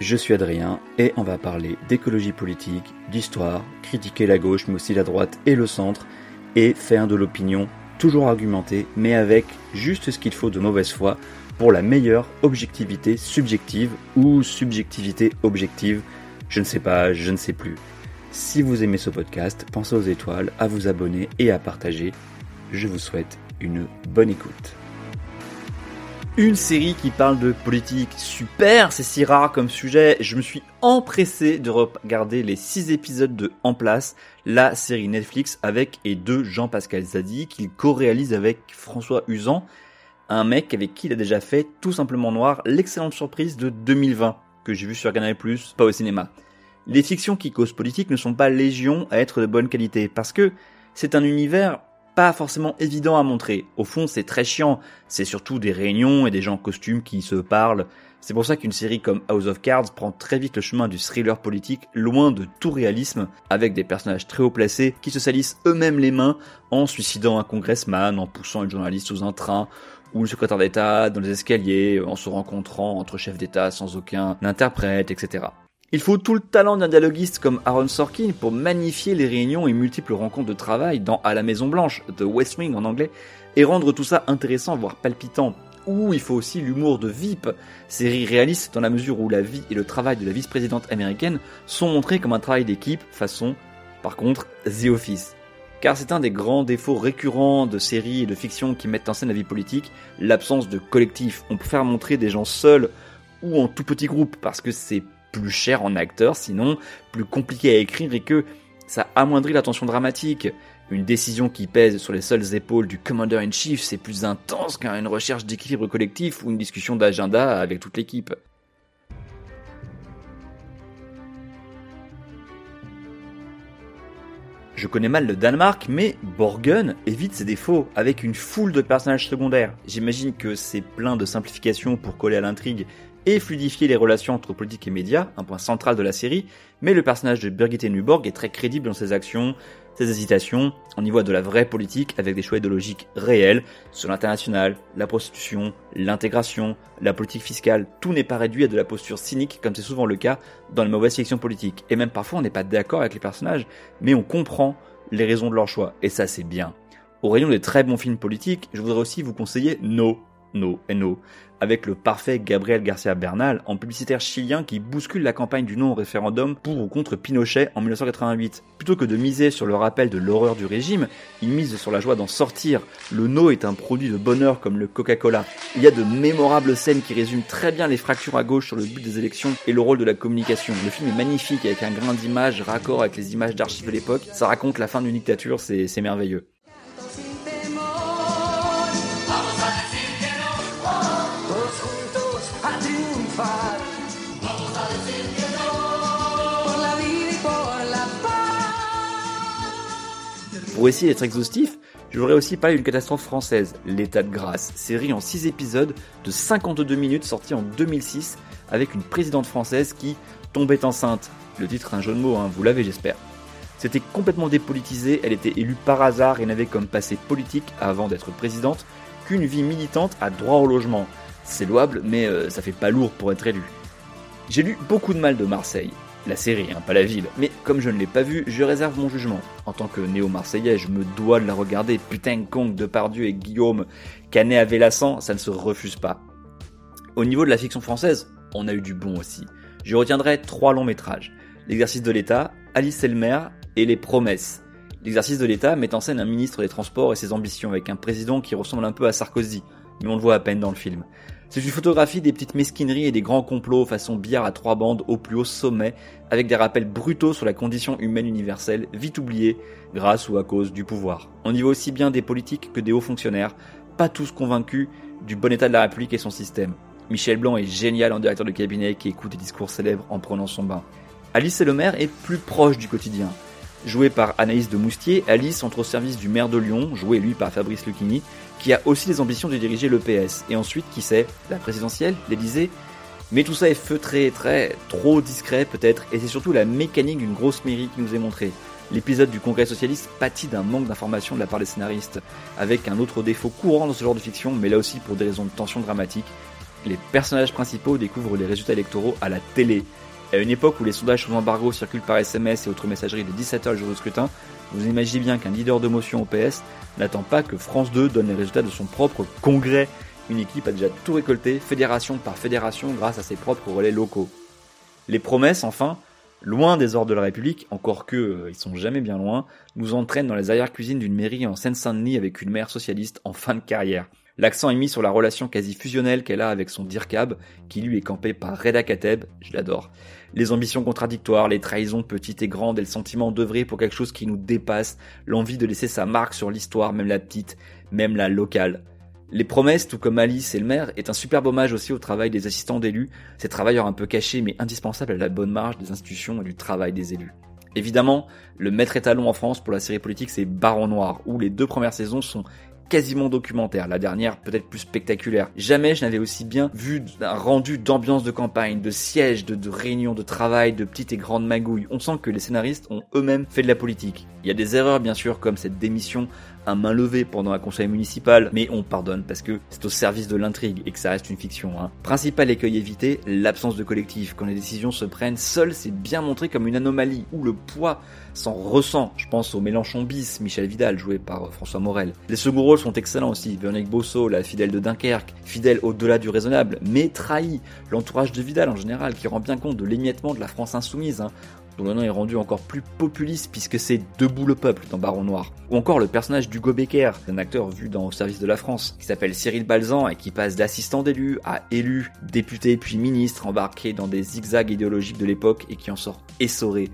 Je suis Adrien et on va parler d'écologie politique, d'histoire, critiquer la gauche mais aussi la droite et le centre et faire de l'opinion toujours argumentée mais avec juste ce qu'il faut de mauvaise foi pour la meilleure objectivité subjective ou subjectivité objective, je ne sais pas, je ne sais plus. Si vous aimez ce podcast, pensez aux étoiles, à vous abonner et à partager. Je vous souhaite une bonne écoute une série qui parle de politique. Super, c'est si rare comme sujet. Je me suis empressé de regarder les 6 épisodes de En Place, la série Netflix avec et de Jean-Pascal Zadi qu'il co-réalise avec François Usan, un mec avec qui il a déjà fait Tout simplement noir, l'excellente surprise de 2020 que j'ai vu sur Canal+, pas au cinéma. Les fictions qui causent politique ne sont pas légion à être de bonne qualité parce que c'est un univers pas forcément évident à montrer. Au fond, c'est très chiant. C'est surtout des réunions et des gens en costume qui se parlent. C'est pour ça qu'une série comme House of Cards prend très vite le chemin du thriller politique, loin de tout réalisme, avec des personnages très haut placés qui se salissent eux-mêmes les mains en suicidant un congressman, en poussant une journaliste sous un train, ou le secrétaire d'État dans les escaliers, en se rencontrant entre chefs d'État sans aucun interprète, etc. Il faut tout le talent d'un dialoguiste comme Aaron Sorkin pour magnifier les réunions et multiples rencontres de travail dans À la Maison Blanche, The West Wing en anglais, et rendre tout ça intéressant, voire palpitant. Ou il faut aussi l'humour de VIP, série réaliste dans la mesure où la vie et le travail de la vice-présidente américaine sont montrés comme un travail d'équipe, façon, par contre, The Office. Car c'est un des grands défauts récurrents de séries et de fictions qui mettent en scène la vie politique, l'absence de collectif. On faire montrer des gens seuls ou en tout petit groupe parce que c'est plus cher en acteur, sinon plus compliqué à écrire et que ça amoindrit la tension dramatique. Une décision qui pèse sur les seules épaules du Commander-in-Chief, c'est plus intense qu'une recherche d'équilibre collectif ou une discussion d'agenda avec toute l'équipe. Je connais mal le Danemark, mais Borgen évite ses défauts avec une foule de personnages secondaires. J'imagine que c'est plein de simplifications pour coller à l'intrigue et fluidifier les relations entre politique et médias, un point central de la série, mais le personnage de Birgitte Nuborg est très crédible dans ses actions, ses hésitations, on y voit de la vraie politique avec des choix idéologiques réels sur l'international, la prostitution, l'intégration, la politique fiscale, tout n'est pas réduit à de la posture cynique comme c'est souvent le cas dans les mauvaises fictions politiques. Et même parfois on n'est pas d'accord avec les personnages, mais on comprend les raisons de leur choix, et ça c'est bien. Au rayon des très bons films politiques, je voudrais aussi vous conseiller No, No et No, avec le parfait Gabriel Garcia Bernal en publicitaire chilien qui bouscule la campagne du non au référendum pour ou contre Pinochet en 1988. Plutôt que de miser sur le rappel de l'horreur du régime, il mise sur la joie d'en sortir. Le no est un produit de bonheur comme le Coca-Cola. Il y a de mémorables scènes qui résument très bien les fractures à gauche sur le but des élections et le rôle de la communication. Le film est magnifique avec un grain d'image raccord avec les images d'archives de l'époque. Ça raconte la fin d'une dictature, c'est merveilleux. Pour essayer d'être exhaustif, je voudrais aussi parler d'une catastrophe française, L'état de grâce, série en 6 épisodes de 52 minutes sortie en 2006 avec une présidente française qui tombait enceinte. Le titre un jeu de mots, hein, vous l'avez j'espère. C'était complètement dépolitisé, elle était élue par hasard et n'avait comme passé politique avant d'être présidente qu'une vie militante à droit au logement. C'est louable, mais euh, ça fait pas lourd pour être élu. J'ai lu beaucoup de mal de Marseille, la série, hein, pas la ville. Mais comme je ne l'ai pas vue, je réserve mon jugement. En tant que néo-marseillais, je me dois de la regarder. Putain, Kong, Depardieu et Guillaume, Canet à Vélassan, ça ne se refuse pas. Au niveau de la fiction française, on a eu du bon aussi. Je retiendrai trois longs métrages. L'exercice de l'État, Alice Elmer et Les Promesses. L'exercice de l'État met en scène un ministre des Transports et ses ambitions avec un président qui ressemble un peu à Sarkozy, mais on le voit à peine dans le film. C'est une photographie des petites mesquineries et des grands complots façon billard à trois bandes au plus haut sommet, avec des rappels brutaux sur la condition humaine universelle, vite oubliée, grâce ou à cause du pouvoir. On y voit aussi bien des politiques que des hauts fonctionnaires, pas tous convaincus du bon état de la République et son système. Michel Blanc est génial en directeur de cabinet qui écoute des discours célèbres en prenant son bain. Alice et le maire est plus proche du quotidien. Jouée par Anaïs de Moustier, Alice entre au service du maire de Lyon, joué lui par Fabrice Lucchini, qui a aussi les ambitions de diriger le PS. Et ensuite, qui sait, la présidentielle, l'Elysée. Mais tout ça est feutré, très trop discret peut-être, et c'est surtout la mécanique d'une grosse mairie qui nous est montrée. L'épisode du Congrès socialiste pâtit d'un manque d'informations de la part des scénaristes, avec un autre défaut courant dans ce genre de fiction, mais là aussi pour des raisons de tension dramatique. Les personnages principaux découvrent les résultats électoraux à la télé. À une époque où les sondages sous embargo circulent par SMS et autres messageries de 17h le jour du scrutin, vous imaginez bien qu'un leader de motion au PS n'attend pas que France 2 donne les résultats de son propre congrès. Une équipe a déjà tout récolté, fédération par fédération, grâce à ses propres relais locaux. Les promesses, enfin, loin des ordres de la République, encore que euh, ils sont jamais bien loin, nous entraînent dans les arrière-cuisines d'une mairie en Seine-Saint-Denis avec une mère socialiste en fin de carrière. L'accent est mis sur la relation quasi fusionnelle qu'elle a avec son dircab, qui lui est campé par Reda Kateb, je l'adore. Les ambitions contradictoires, les trahisons petites et grandes et le sentiment d'œuvrer pour quelque chose qui nous dépasse, l'envie de laisser sa marque sur l'histoire, même la petite, même la locale. Les promesses, tout comme Alice et le maire, est un superbe hommage aussi au travail des assistants d'élus, ces travailleurs un peu cachés mais indispensables à la bonne marge des institutions et du travail des élus. Évidemment, le maître étalon en France pour la série politique c'est Baron Noir, où les deux premières saisons sont quasiment documentaire, la dernière peut-être plus spectaculaire. Jamais je n'avais aussi bien vu un rendu d'ambiance de campagne, de sièges, de, de réunions de travail, de petites et grandes magouilles. On sent que les scénaristes ont eux-mêmes fait de la politique. Il y a des erreurs bien sûr comme cette démission à main levée pendant un conseil municipal, mais on pardonne parce que c'est au service de l'intrigue et que ça reste une fiction. Hein. Principal écueil évité, l'absence de collectif. Quand les décisions se prennent seules, c'est bien montré comme une anomalie où le poids s'en ressent. Je pense au Mélenchon bis, Michel Vidal, joué par euh, François Morel. Les seconds rôles sont excellents aussi. Véronique Bosso, la fidèle de Dunkerque, fidèle au-delà du raisonnable, mais trahi. L'entourage de Vidal en général, qui rend bien compte de l'émiettement de la France insoumise. Hein dont le nom est rendu encore plus populiste puisque c'est Debout le peuple dans Baron Noir. Ou encore le personnage d'Hugo Becker, un acteur vu dans Au service de la France, qui s'appelle Cyril Balzan et qui passe d'assistant d'élu à élu, député puis ministre, embarqué dans des zigzags idéologiques de l'époque et qui en sort essoré,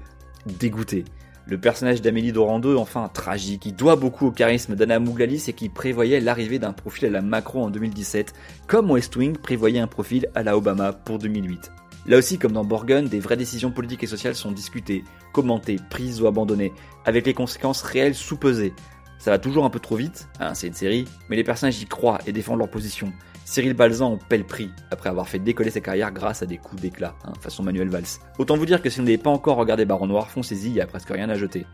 dégoûté. Le personnage d'Amélie Dorando, enfin tragique, qui doit beaucoup au charisme d'Anna Mouglalis et qui prévoyait l'arrivée d'un profil à la Macron en 2017, comme West Wing prévoyait un profil à la Obama pour 2008. Là aussi, comme dans Borgen, des vraies décisions politiques et sociales sont discutées, commentées, prises ou abandonnées, avec les conséquences réelles sous-pesées. Ça va toujours un peu trop vite, hein, c'est une série, mais les personnages y croient et défendent leur position. Cyril Balzan en paie prix, après avoir fait décoller sa carrière grâce à des coups d'éclat, hein, façon Manuel Valls. Autant vous dire que si vous n'avez pas encore regardé Baron Noir, foncez-y, il a presque rien à jeter.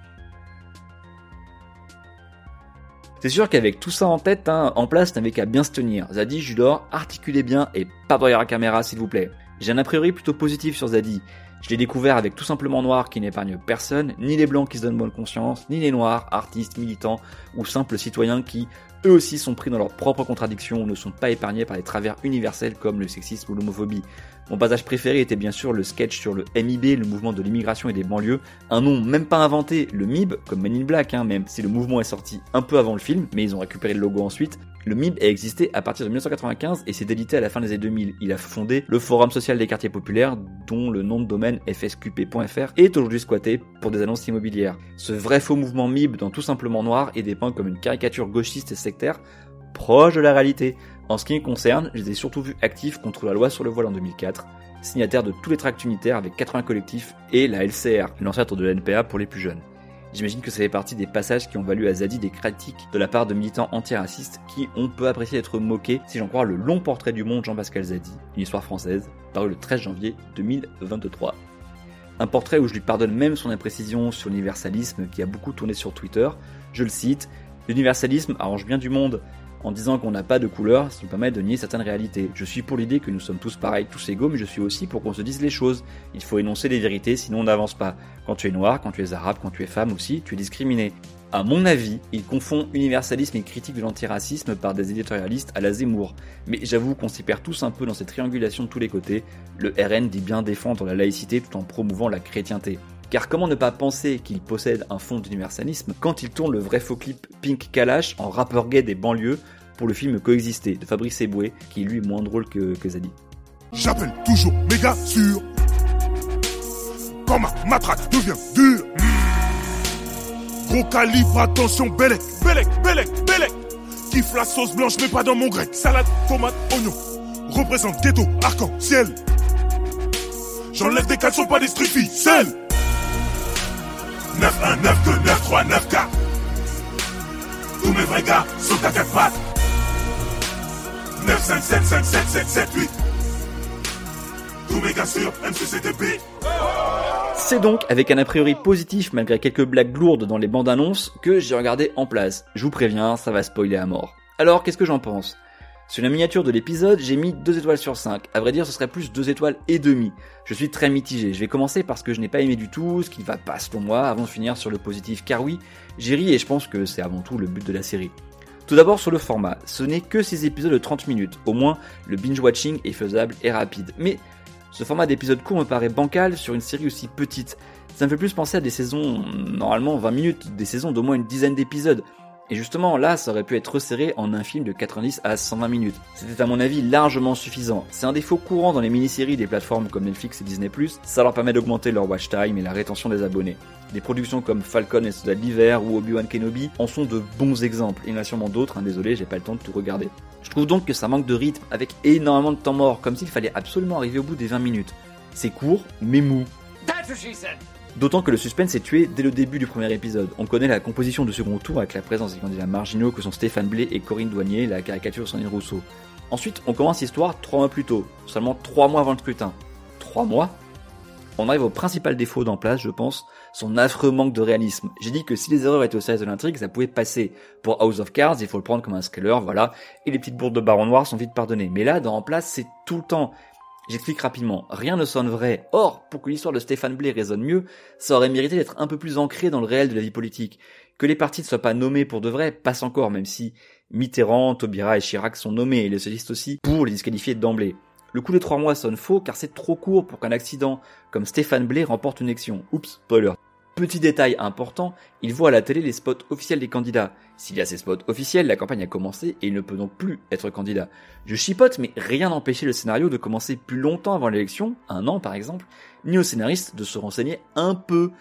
C'est sûr qu'avec tout ça en tête, hein, en place, n'avait qu'à bien se tenir. Zadie, Judor, articulez bien et pas derrière la caméra s'il vous plaît. J'ai un a priori plutôt positif sur Zadie. Je l'ai découvert avec tout simplement Noir qui n'épargne personne, ni les blancs qui se donnent bonne conscience, ni les noirs, artistes, militants ou simples citoyens qui, eux aussi, sont pris dans leurs propres contradictions ou ne sont pas épargnés par les travers universels comme le sexisme ou l'homophobie. Mon passage préféré était bien sûr le sketch sur le MIB, le mouvement de l'immigration et des banlieues, un nom même pas inventé, le MIB, comme Men in Black, hein, même si le mouvement est sorti un peu avant le film, mais ils ont récupéré le logo ensuite, le MIB a existé à partir de 1995 et s'est délité à la fin des années 2000. Il a fondé le Forum social des quartiers populaires, dont le nom de domaine fsqp.fr est aujourd'hui squatté pour des annonces immobilières. Ce vrai faux mouvement MIB dans tout simplement noir est dépeint comme une caricature gauchiste et proche de la réalité. En ce qui me concerne, je les ai surtout vus actifs contre la loi sur le voile en 2004, signataire de tous les tracts unitaires avec 80 collectifs et la LCR, l'ancêtre de la NPA pour les plus jeunes. J'imagine que ça fait partie des passages qui ont valu à Zadi des critiques de la part de militants antiracistes qui ont peu apprécié d'être moqués, si j'en crois le long portrait du monde Jean-Pascal Zadi, une histoire française, paru le 13 janvier 2023. Un portrait où je lui pardonne même son imprécision sur l'universalisme qui a beaucoup tourné sur Twitter. Je le cite, L'universalisme arrange bien du monde, en disant qu'on n'a pas de couleur, ce qui me permet de nier certaines réalités. Je suis pour l'idée que nous sommes tous pareils, tous égaux, mais je suis aussi pour qu'on se dise les choses. Il faut énoncer les vérités, sinon on n'avance pas. Quand tu es noir, quand tu es arabe, quand tu es femme aussi, tu es discriminé. À mon avis, il confond universalisme et critique de l'antiracisme par des éditorialistes à la Zemmour. Mais j'avoue qu'on s'y perd tous un peu dans cette triangulation de tous les côtés. Le RN dit bien défendre la laïcité tout en promouvant la chrétienté. Car comment ne pas penser qu'il possède un fond d'universalisme quand il tourne le vrai faux clip Pink Kalash en rappeur gay des banlieues pour le film Coexister de Fabrice Eboué, qui lui est moins drôle que, que Zadie. J'appelle toujours méga sûr. Quand ma matraque devient dure. Gros calibre, attention, Bellec, Bellec, Bellec, Bellec. Kiffe la sauce blanche, mais pas dans mon grec. Salade, tomate, oignon. représente ghetto, arc-en-ciel. J'enlève des caleçons, pas des street ficelles. 9 1 9 2 9 3 9 4 Tous mes vrais gars sont à 4 pattes. 9 5 7 5 7 7 7 8 Tous mes gars sur MCCTP c'est donc avec un a priori positif malgré quelques blagues lourdes dans les bandes annonces que j'ai regardé en place. Je vous préviens, ça va spoiler à mort. Alors, qu'est-ce que j'en pense? Sur la miniature de l'épisode, j'ai mis 2 étoiles sur 5. À vrai dire, ce serait plus 2 étoiles et demi. Je suis très mitigé. Je vais commencer parce que je n'ai pas aimé du tout, ce qui va pas selon moi, avant de finir sur le positif. Car oui, j'ai ri et je pense que c'est avant tout le but de la série. Tout d'abord sur le format, ce n'est que 6 épisodes de 30 minutes. Au moins, le binge-watching est faisable et rapide. Mais ce format d'épisode court me paraît bancal sur une série aussi petite. Ça me fait plus penser à des saisons, normalement 20 minutes, des saisons d'au moins une dizaine d'épisodes. Et justement, là, ça aurait pu être resserré en un film de 90 à 120 minutes. C'était à mon avis largement suffisant. C'est un défaut courant dans les mini-séries des plateformes comme Netflix et Disney+, ça leur permet d'augmenter leur watch time et la rétention des abonnés. Des productions comme Falcon et Soda de ou Obi-Wan Kenobi en sont de bons exemples. Il y en a sûrement d'autres, hein, désolé, j'ai pas le temps de tout regarder. Je trouve donc que ça manque de rythme, avec énormément de temps mort, comme s'il fallait absolument arriver au bout des 20 minutes. C'est court, mais mou. D'autant que le suspense est tué dès le début du premier épisode. On connaît la composition du second tour avec la présence des candidats marginaux que sont Stéphane Blé et Corinne Douanier, la caricature Sandrine Rousseau. Ensuite, on commence l'histoire trois mois plus tôt, seulement trois mois avant le scrutin. Trois mois? On arrive au principal défaut d'en place, je pense, son affreux manque de réalisme. J'ai dit que si les erreurs étaient au service de l'intrigue, ça pouvait passer. Pour House of Cards, il faut le prendre comme un scaler, voilà, et les petites bourdes de baron noir sont vite pardonnées. Mais là, dans En place, c'est tout le temps. J'explique rapidement, rien ne sonne vrai. Or, pour que l'histoire de Stéphane Blé résonne mieux, ça aurait mérité d'être un peu plus ancré dans le réel de la vie politique. Que les partis ne soient pas nommés pour de vrai passe encore, même si Mitterrand, Taubira et Chirac sont nommés, et les socialistes aussi, pour les disqualifier d'emblée. Le coup des trois mois sonne faux car c'est trop court pour qu'un accident comme Stéphane Blé remporte une élection. Oups, spoiler. Petit détail important, il voit à la télé les spots officiels des candidats. S'il y a ces spots officiels, la campagne a commencé et il ne peut donc plus être candidat. Je chipote, mais rien n'empêchait le scénario de commencer plus longtemps avant l'élection, un an par exemple, ni au scénariste de se renseigner un peu.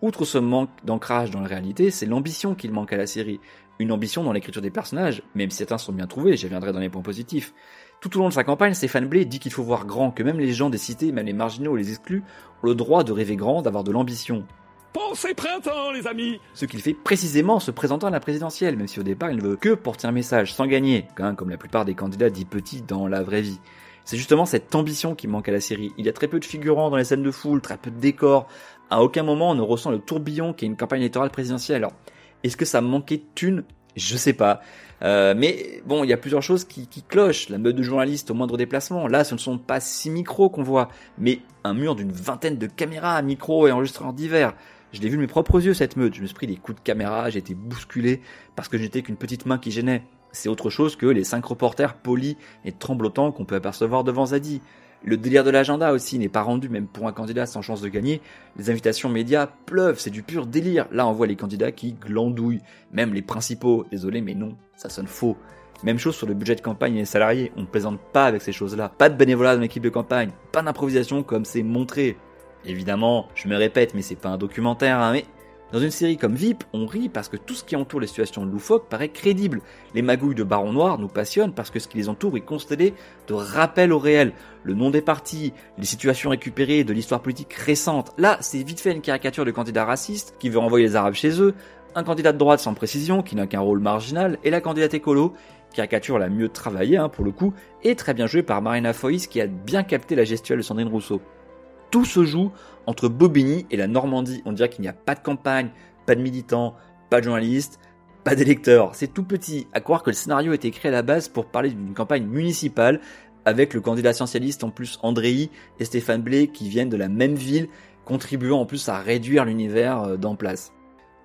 Outre ce manque d'ancrage dans la réalité, c'est l'ambition qu'il manque à la série. Une ambition dans l'écriture des personnages, même si certains sont bien trouvés, j'y reviendrai dans les points positifs. Tout au long de sa campagne, Stéphane Blé dit qu'il faut voir grand, que même les gens des cités, même les marginaux et les exclus, ont le droit de rêver grand, d'avoir de l'ambition. Pensez printemps, les amis Ce qu'il fait précisément en se présentant à la présidentielle, même si au départ il ne veut que porter un message, sans gagner, comme la plupart des candidats dits petits dans la vraie vie. C'est justement cette ambition qui manque à la série. Il y a très peu de figurants dans les scènes de foule, très peu de décors. À aucun moment on ne ressent le tourbillon qui est une campagne électorale présidentielle. Alors, est-ce que ça manquait de thunes? Je sais pas. Euh, mais bon, il y a plusieurs choses qui, qui clochent. La meute de journalistes au moindre déplacement. Là, ce ne sont pas six micros qu'on voit, mais un mur d'une vingtaine de caméras, micros et enregistreurs divers. Je l'ai vu de mes propres yeux cette meute. Je me suis pris des coups de caméra, j'ai été bousculé parce que je n'étais qu'une petite main qui gênait. C'est autre chose que les cinq reporters polis et tremblotants qu'on peut apercevoir devant Zadi. Le délire de l'agenda aussi n'est pas rendu, même pour un candidat sans chance de gagner. Les invitations médias pleuvent, c'est du pur délire. Là, on voit les candidats qui glandouillent, même les principaux. Désolé, mais non, ça sonne faux. Même chose sur le budget de campagne et les salariés, on ne plaisante pas avec ces choses-là. Pas de bénévolat dans l'équipe de campagne, pas d'improvisation comme c'est montré. Évidemment, je me répète, mais c'est pas un documentaire, hein, mais dans une série comme VIP, on rit parce que tout ce qui entoure les situations loufoques paraît crédible. Les magouilles de Baron Noir nous passionnent parce que ce qui les entoure est constellé de rappels au réel. Le nom des partis, les situations récupérées de l'histoire politique récente. Là, c'est vite fait une caricature de candidat raciste qui veut renvoyer les Arabes chez eux, un candidat de droite sans précision qui n'a qu'un rôle marginal, et la candidate écolo, caricature la mieux travaillée hein, pour le coup, et très bien jouée par Marina Foïs qui a bien capté la gestuelle de Sandrine Rousseau tout se joue entre Bobigny et la Normandie. On dirait qu'il n'y a pas de campagne, pas de militants, pas de journalistes, pas d'électeurs. C'est tout petit. À croire que le scénario a été créé à la base pour parler d'une campagne municipale avec le candidat socialiste en plus Andréi et Stéphane Blé qui viennent de la même ville, contribuant en plus à réduire l'univers euh, d'en place.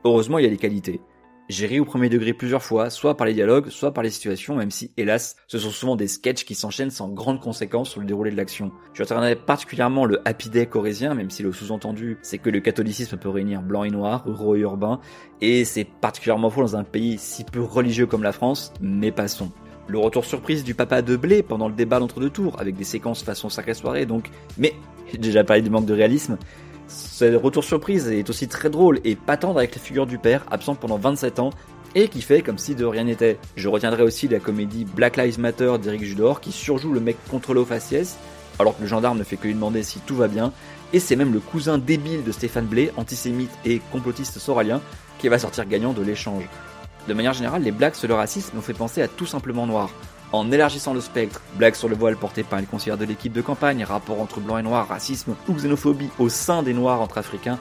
Heureusement, il y a des qualités. J'ai ri au premier degré plusieurs fois, soit par les dialogues, soit par les situations, même si, hélas, ce sont souvent des sketchs qui s'enchaînent sans grandes conséquences sur le déroulé de l'action. Je retiendrai particulièrement le happy day corésien, même si le sous-entendu, c'est que le catholicisme peut réunir blanc et noir, ruraux et urbain, et c'est particulièrement faux dans un pays si peu religieux comme la France, mais passons. Le retour surprise du papa de Blé pendant le débat d'entre deux tours, avec des séquences façon sacrée soirée donc, mais, j'ai déjà parlé du manque de réalisme, ce retour surprise est aussi très drôle et pas avec la figure du père, absent pendant 27 ans, et qui fait comme si de rien n'était. Je retiendrai aussi la comédie Black Lives Matter d'Eric Judor qui surjoue le mec contrôlé au faciès, alors que le gendarme ne fait que lui demander si tout va bien, et c'est même le cousin débile de Stéphane Blé, antisémite et complotiste soralien, qui va sortir gagnant de l'échange. De manière générale, les blagues sur le racisme m'ont fait penser à tout simplement noir. En élargissant le spectre, blagues sur le voile porté par une conseillère de l'équipe de campagne, rapport entre blanc et noir, racisme ou xénophobie au sein des noirs entre africains,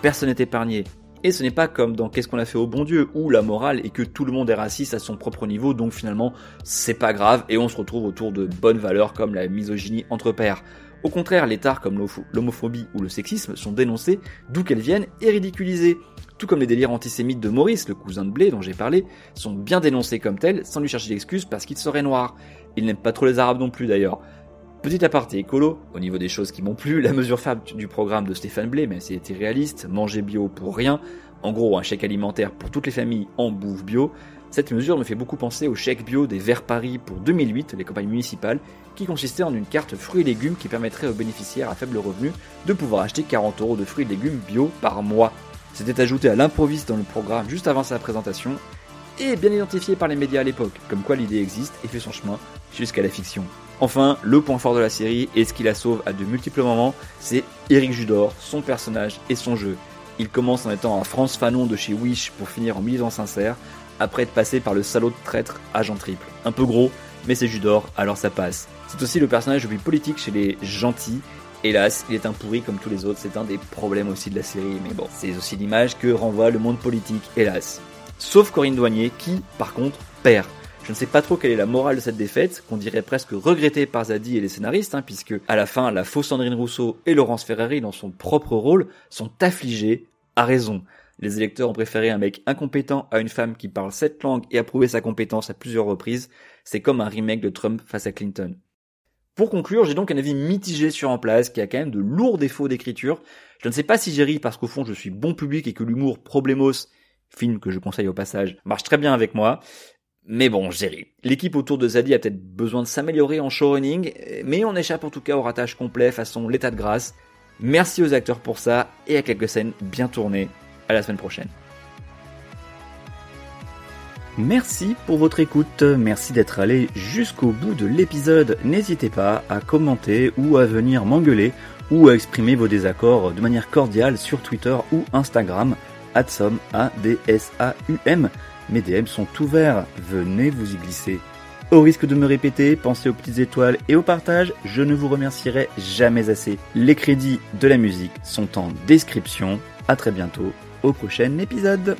personne n'est épargné. Et ce n'est pas comme dans Qu'est-ce qu'on a fait au bon Dieu, où la morale est que tout le monde est raciste à son propre niveau, donc finalement c'est pas grave et on se retrouve autour de bonnes valeurs comme la misogynie entre pairs. Au contraire, les tares comme l'homophobie ou le sexisme sont dénoncés d'où qu'elles viennent et ridiculisés. Tout comme les délires antisémites de Maurice, le cousin de Blé dont j'ai parlé, sont bien dénoncés comme tels sans lui chercher d'excuses parce qu'il serait noir. Il n'aime pas trop les arabes non plus d'ailleurs. Petit aparté écolo, au niveau des choses qui m'ont plu, la mesure fable du programme de Stéphane Blé, mais c'est réaliste, manger bio pour rien, en gros un chèque alimentaire pour toutes les familles en bouffe bio, cette mesure me fait beaucoup penser au chèque bio des Verts Paris pour 2008, les campagnes municipales, qui consistait en une carte fruits et légumes qui permettrait aux bénéficiaires à faible revenu de pouvoir acheter 40 euros de fruits et légumes bio par mois. C'était ajouté à l'improviste dans le programme juste avant sa présentation, et bien identifié par les médias à l'époque, comme quoi l'idée existe et fait son chemin jusqu'à la fiction. Enfin, le point fort de la série, et ce qui la sauve à de multiples moments, c'est Eric Judor, son personnage et son jeu. Il commence en étant un France Fanon de chez Wish pour finir en militant sincère, après être passé par le salaud de traître agent triple. Un peu gros, mais c'est Judor, alors ça passe. C'est aussi le personnage le plus politique chez les gentils. Hélas, il est un pourri comme tous les autres, c'est un des problèmes aussi de la série, mais bon, c'est aussi l'image que renvoie le monde politique, hélas. Sauf Corinne Douanier, qui, par contre, perd. Je ne sais pas trop quelle est la morale de cette défaite, qu'on dirait presque regrettée par Zadie et les scénaristes, hein, puisque à la fin, la fausse Sandrine Rousseau et Laurence Ferrari, dans son propre rôle, sont affligés, à raison. Les électeurs ont préféré un mec incompétent à une femme qui parle sept langues et a prouvé sa compétence à plusieurs reprises. C'est comme un remake de Trump face à Clinton. Pour conclure, j'ai donc un avis mitigé sur En Place, qui a quand même de lourds défauts d'écriture. Je ne sais pas si j'ai ri parce qu'au fond je suis bon public et que l'humour Problemos, film que je conseille au passage, marche très bien avec moi. Mais bon, j'ai ri. L'équipe autour de Zadie a peut-être besoin de s'améliorer en showrunning, mais on échappe en tout cas au ratage complet façon l'état de grâce. Merci aux acteurs pour ça et à quelques scènes bien tournées. À la semaine prochaine. Merci pour votre écoute, merci d'être allé jusqu'au bout de l'épisode. N'hésitez pas à commenter ou à venir m'engueuler ou à exprimer vos désaccords de manière cordiale sur Twitter ou Instagram. Adsom, A-D-S-A-U-M. Mes DM sont ouverts, venez vous y glisser. Au risque de me répéter, pensez aux petites étoiles et au partage, je ne vous remercierai jamais assez. Les crédits de la musique sont en description. À très bientôt au prochain épisode.